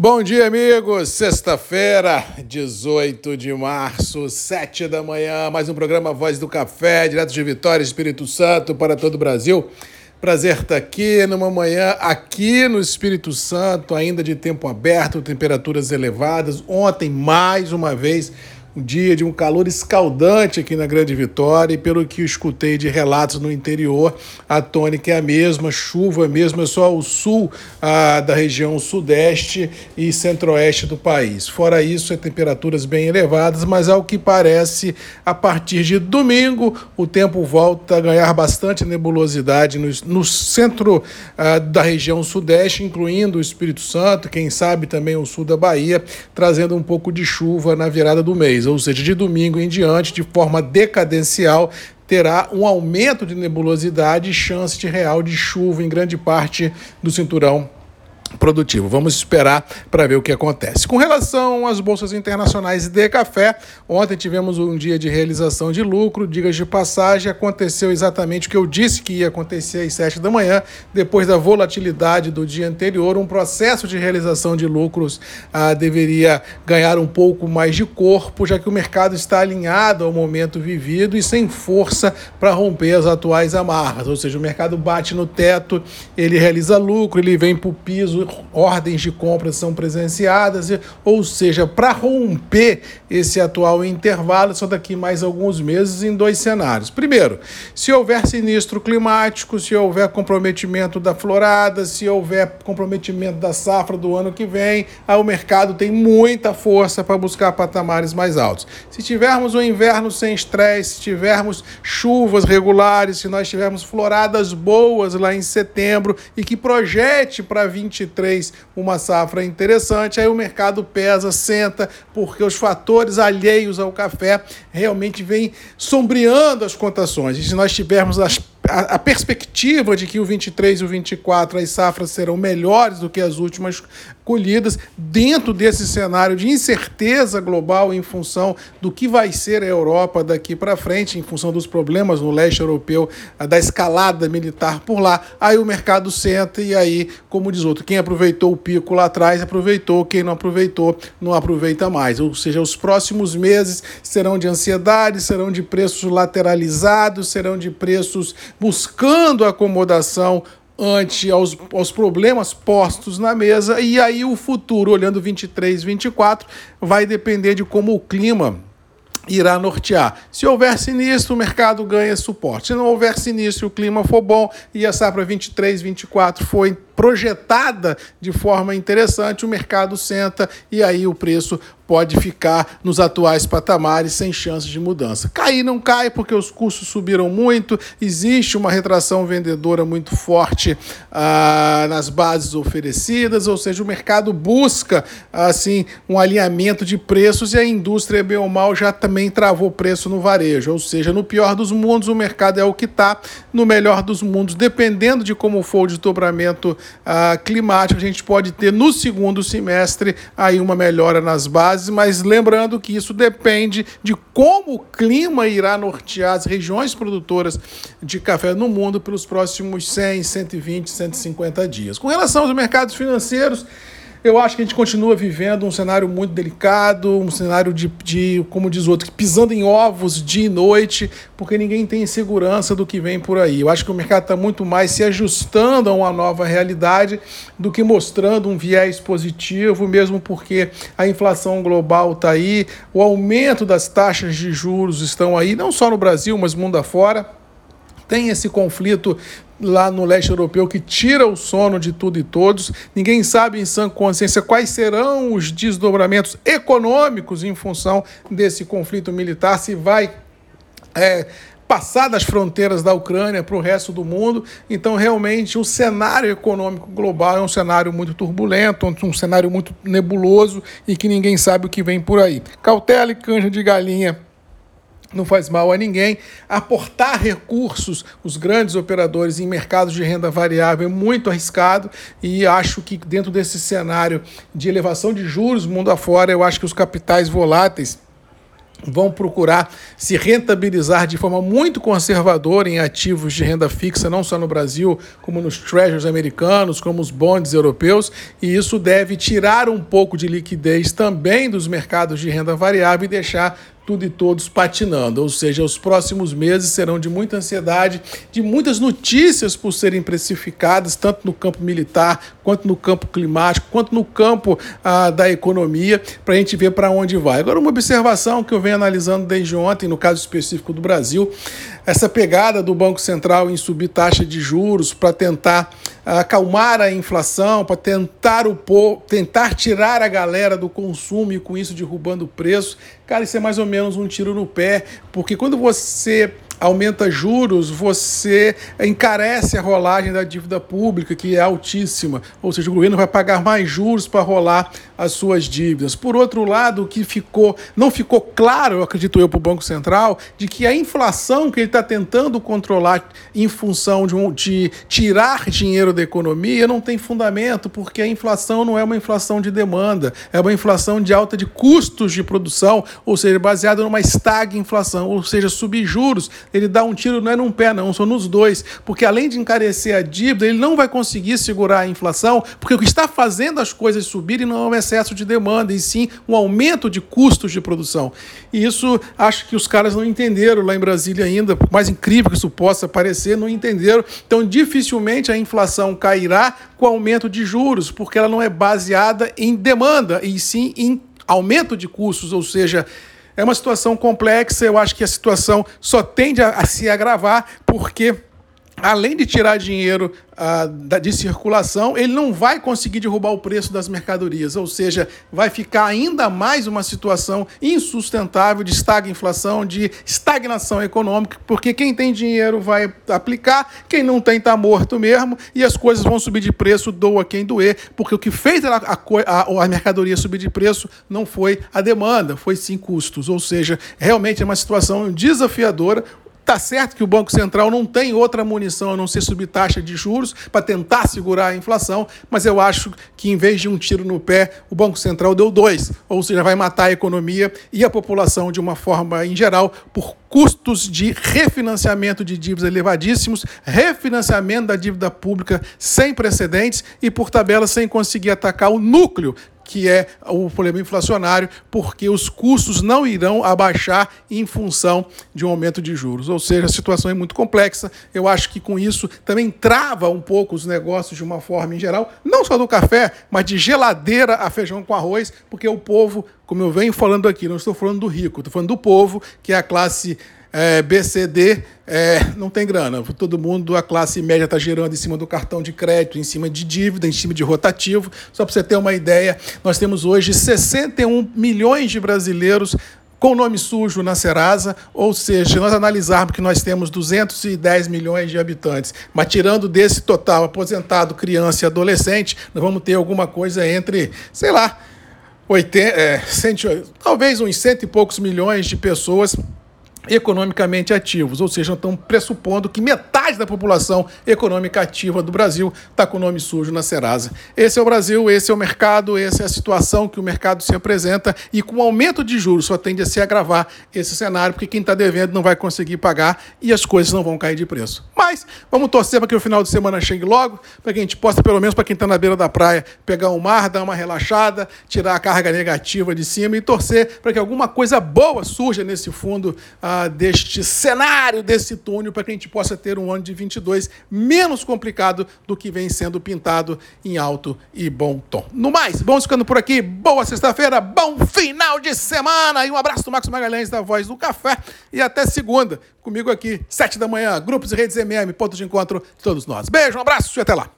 Bom dia, amigos. Sexta-feira, 18 de março, 7 da manhã, mais um programa Voz do Café, direto de Vitória, Espírito Santo, para todo o Brasil. Prazer estar aqui numa manhã aqui no Espírito Santo, ainda de tempo aberto, temperaturas elevadas. Ontem, mais uma vez, um dia de um calor escaldante aqui na Grande Vitória e pelo que escutei de relatos no interior, a tônica é a mesma, chuva mesmo, é só o sul ah, da região sudeste e centro-oeste do país. Fora isso, é temperaturas bem elevadas, mas ao que parece, a partir de domingo, o tempo volta a ganhar bastante nebulosidade no, no centro ah, da região sudeste, incluindo o Espírito Santo, quem sabe também o sul da Bahia, trazendo um pouco de chuva na virada do mês ou seja, de domingo em diante, de forma decadencial, terá um aumento de nebulosidade e chance de real de chuva em grande parte do cinturão produtivo. Vamos esperar para ver o que acontece. Com relação às bolsas internacionais de café, ontem tivemos um dia de realização de lucro, digas de passagem, aconteceu exatamente o que eu disse que ia acontecer às 7 da manhã, depois da volatilidade do dia anterior, um processo de realização de lucros ah, deveria ganhar um pouco mais de corpo, já que o mercado está alinhado ao momento vivido e sem força para romper as atuais amarras, ou seja, o mercado bate no teto, ele realiza lucro, ele vem para o piso ordens de compra são presenciadas, ou seja, para romper esse atual intervalo, só daqui mais alguns meses em dois cenários. Primeiro, se houver sinistro climático, se houver comprometimento da florada, se houver comprometimento da safra do ano que vem, o mercado tem muita força para buscar patamares mais altos. Se tivermos um inverno sem estresse, se tivermos chuvas regulares, se nós tivermos floradas boas lá em setembro e que projete para 23 2023 uma safra interessante, aí o mercado pesa, senta, porque os fatores alheios ao café realmente vêm sombreando as contações. E se nós tivermos as a, perspectiva de que o 23 e o 24 as safras serão melhores do que as últimas colhidas, dentro desse cenário de incerteza global em função do que vai ser a Europa daqui para frente, em função dos problemas no leste europeu, da escalada militar por lá, aí o mercado senta e aí, como diz outro, quem aproveitou o pico lá atrás aproveitou, quem não aproveitou não aproveita mais. Ou seja, os próximos meses serão de ansiedade, serão de preços lateralizados, serão de preços buscando acomodação ante aos, aos problemas postos na mesa, e aí o futuro, olhando 23, 24, vai depender de como o clima irá nortear. Se houver sinistro, o mercado ganha suporte. Se não houver sinistro, o clima for bom e a safra 23, 24 foi projetada de forma interessante, o mercado senta e aí o preço pode ficar nos atuais patamares sem chance de mudança. Cair não cai porque os custos subiram muito, existe uma retração vendedora muito forte ah, nas bases oferecidas, ou seja, o mercado busca assim um alinhamento de preços e a indústria, bem ou mal, já também travou preço no varejo, ou seja, no pior dos mundos o mercado é o que está, no melhor dos mundos, dependendo de como for o desdobramento ah, climático, a gente pode ter no segundo semestre aí uma melhora nas bases, mas lembrando que isso depende de como o clima irá nortear as regiões produtoras de café no mundo pelos próximos 100, 120, 150 dias. Com relação aos mercados financeiros, eu acho que a gente continua vivendo um cenário muito delicado, um cenário de, de, como diz o outro, pisando em ovos dia e noite, porque ninguém tem segurança do que vem por aí. Eu acho que o mercado está muito mais se ajustando a uma nova realidade do que mostrando um viés positivo, mesmo porque a inflação global está aí, o aumento das taxas de juros estão aí, não só no Brasil, mas mundo afora tem esse conflito lá no leste europeu que tira o sono de tudo e todos. Ninguém sabe em sã consciência quais serão os desdobramentos econômicos em função desse conflito militar, se vai é, passar das fronteiras da Ucrânia para o resto do mundo. Então, realmente, o cenário econômico global é um cenário muito turbulento, um cenário muito nebuloso e que ninguém sabe o que vem por aí. Cautela e canja de galinha não faz mal a ninguém. Aportar recursos, os grandes operadores em mercados de renda variável é muito arriscado e acho que dentro desse cenário de elevação de juros mundo afora, eu acho que os capitais voláteis vão procurar se rentabilizar de forma muito conservadora em ativos de renda fixa, não só no Brasil, como nos treasuries americanos, como os bonds europeus, e isso deve tirar um pouco de liquidez também dos mercados de renda variável e deixar tudo e todos patinando. Ou seja, os próximos meses serão de muita ansiedade, de muitas notícias por serem precificadas, tanto no campo militar, quanto no campo climático, quanto no campo ah, da economia, para a gente ver para onde vai. Agora, uma observação que eu venho analisando desde ontem, no caso específico do Brasil, essa pegada do Banco Central em subir taxa de juros para tentar acalmar a inflação, para tentar o tentar tirar a galera do consumo e com isso derrubando o preço. Cara, isso é mais ou menos um tiro no pé, porque quando você aumenta juros, você encarece a rolagem da dívida pública, que é altíssima, ou seja, o governo vai pagar mais juros para rolar as suas dívidas. Por outro lado, o que ficou, não ficou claro, acredito eu, para o Banco Central, de que a inflação que ele está tentando controlar em função de, um, de tirar dinheiro da economia não tem fundamento, porque a inflação não é uma inflação de demanda, é uma inflação de alta de custos de produção, ou seja, baseada numa inflação, ou seja, subir juros ele dá um tiro não é num pé, não, são nos dois. Porque além de encarecer a dívida, ele não vai conseguir segurar a inflação, porque o que está fazendo as coisas subirem não é excesso de demanda, e sim um aumento de custos de produção. E isso acho que os caras não entenderam lá em Brasília ainda, por mais incrível que isso possa parecer, não entenderam. Então, dificilmente a inflação cairá com aumento de juros, porque ela não é baseada em demanda, e sim em aumento de custos, ou seja, é uma situação complexa, eu acho que a situação só tende a, a se agravar porque além de tirar dinheiro uh, de circulação, ele não vai conseguir derrubar o preço das mercadorias, ou seja, vai ficar ainda mais uma situação insustentável de estagflação, de estagnação econômica, porque quem tem dinheiro vai aplicar, quem não tem está morto mesmo, e as coisas vão subir de preço, doa quem doer, porque o que fez a, a, a mercadoria subir de preço não foi a demanda, foi sim custos, ou seja, realmente é uma situação desafiadora. Tá certo que o Banco Central não tem outra munição a não ser subir taxa de juros para tentar segurar a inflação, mas eu acho que em vez de um tiro no pé, o Banco Central deu dois, ou seja, vai matar a economia e a população de uma forma em geral por custos de refinanciamento de dívidas elevadíssimos, refinanciamento da dívida pública sem precedentes e por tabela sem conseguir atacar o núcleo que é o problema inflacionário, porque os custos não irão abaixar em função de um aumento de juros. Ou seja, a situação é muito complexa. Eu acho que com isso também trava um pouco os negócios de uma forma em geral, não só do café, mas de geladeira a feijão com arroz, porque o povo, como eu venho falando aqui, não estou falando do rico, estou falando do povo, que é a classe é, BCD é, não tem grana. Todo mundo, a classe média está girando em cima do cartão de crédito, em cima de dívida, em cima de rotativo. Só para você ter uma ideia, nós temos hoje 61 milhões de brasileiros com nome sujo na Serasa, ou seja, se nós analisarmos que nós temos 210 milhões de habitantes, mas tirando desse total aposentado, criança e adolescente, nós vamos ter alguma coisa entre, sei lá, 80, é, 100, talvez uns cento e poucos milhões de pessoas economicamente ativos, ou seja, estão pressupondo que metade da população econômica ativa do Brasil está com o nome sujo na Serasa. Esse é o Brasil, esse é o mercado, essa é a situação que o mercado se apresenta e com o aumento de juros só tende a se agravar esse cenário, porque quem está devendo não vai conseguir pagar e as coisas não vão cair de preço. Mas vamos torcer para que o final de semana chegue logo, para que a gente possa, pelo menos para quem está na beira da praia, pegar um mar, dar uma relaxada, tirar a carga negativa de cima e torcer para que alguma coisa boa surja nesse fundo ah, deste cenário, desse túnel, para que a gente possa ter um ano de 22 menos complicado do que vem sendo pintado em alto e bom tom. No mais, vamos ficando por aqui. Boa sexta-feira, bom final de semana e um abraço do Marcos Magalhães da Voz do Café e até segunda, comigo aqui, sete da manhã, grupos e redes MM, ponto de encontro de todos nós. Beijo, um abraço e até lá.